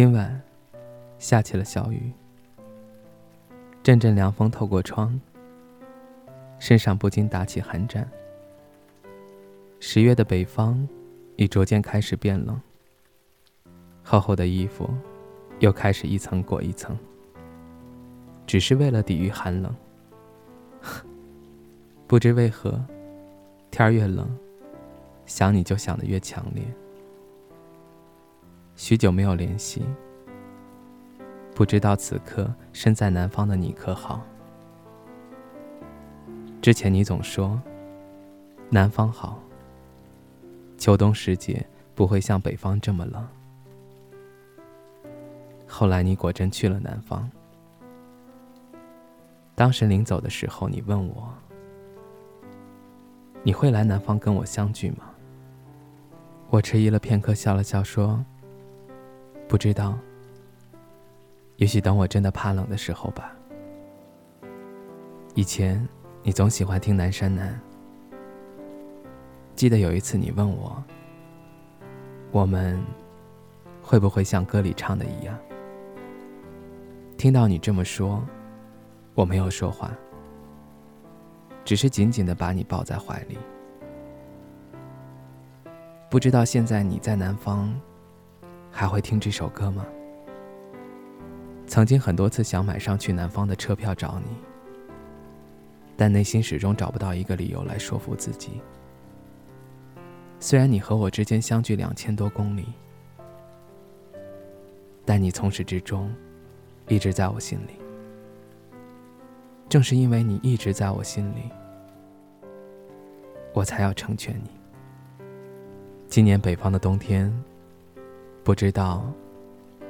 今晚下起了小雨，阵阵凉风透过窗，身上不禁打起寒战。十月的北方已逐渐开始变冷，厚厚的衣服又开始一层裹一层，只是为了抵御寒冷。不知为何，天越冷，想你就想得越强烈。许久没有联系，不知道此刻身在南方的你可好？之前你总说南方好，秋冬时节不会像北方这么冷。后来你果真去了南方，当时临走的时候，你问我你会来南方跟我相聚吗？我迟疑了片刻，笑了笑说。不知道，也许等我真的怕冷的时候吧。以前你总喜欢听《南山南》，记得有一次你问我，我们会不会像歌里唱的一样？听到你这么说，我没有说话，只是紧紧的把你抱在怀里。不知道现在你在南方。还会听这首歌吗？曾经很多次想买上去南方的车票找你，但内心始终找不到一个理由来说服自己。虽然你和我之间相距两千多公里，但你从始至终一直在我心里。正是因为你一直在我心里，我才要成全你。今年北方的冬天。不知道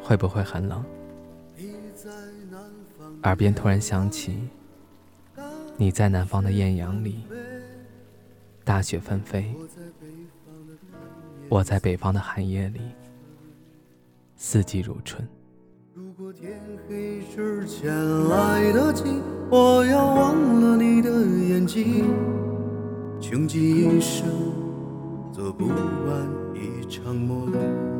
会不会很冷，耳边突然响起你在南方的艳阳里，大雪纷飞，我在北方的寒夜里，四季如春。如果天黑之前来得及，我要忘了你的眼睛，穷极一生做不完一场梦。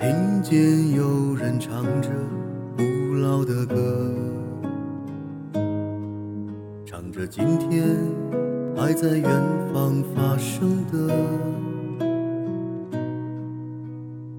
听见有人唱着古老的歌，唱着今天还在远方发生的，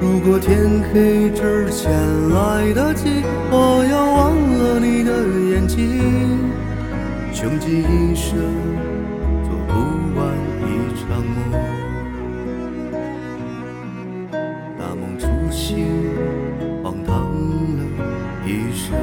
如果天黑之前来得及，我要忘了你的眼睛，穷极一生做不完一场梦。大梦初醒，荒唐了一生。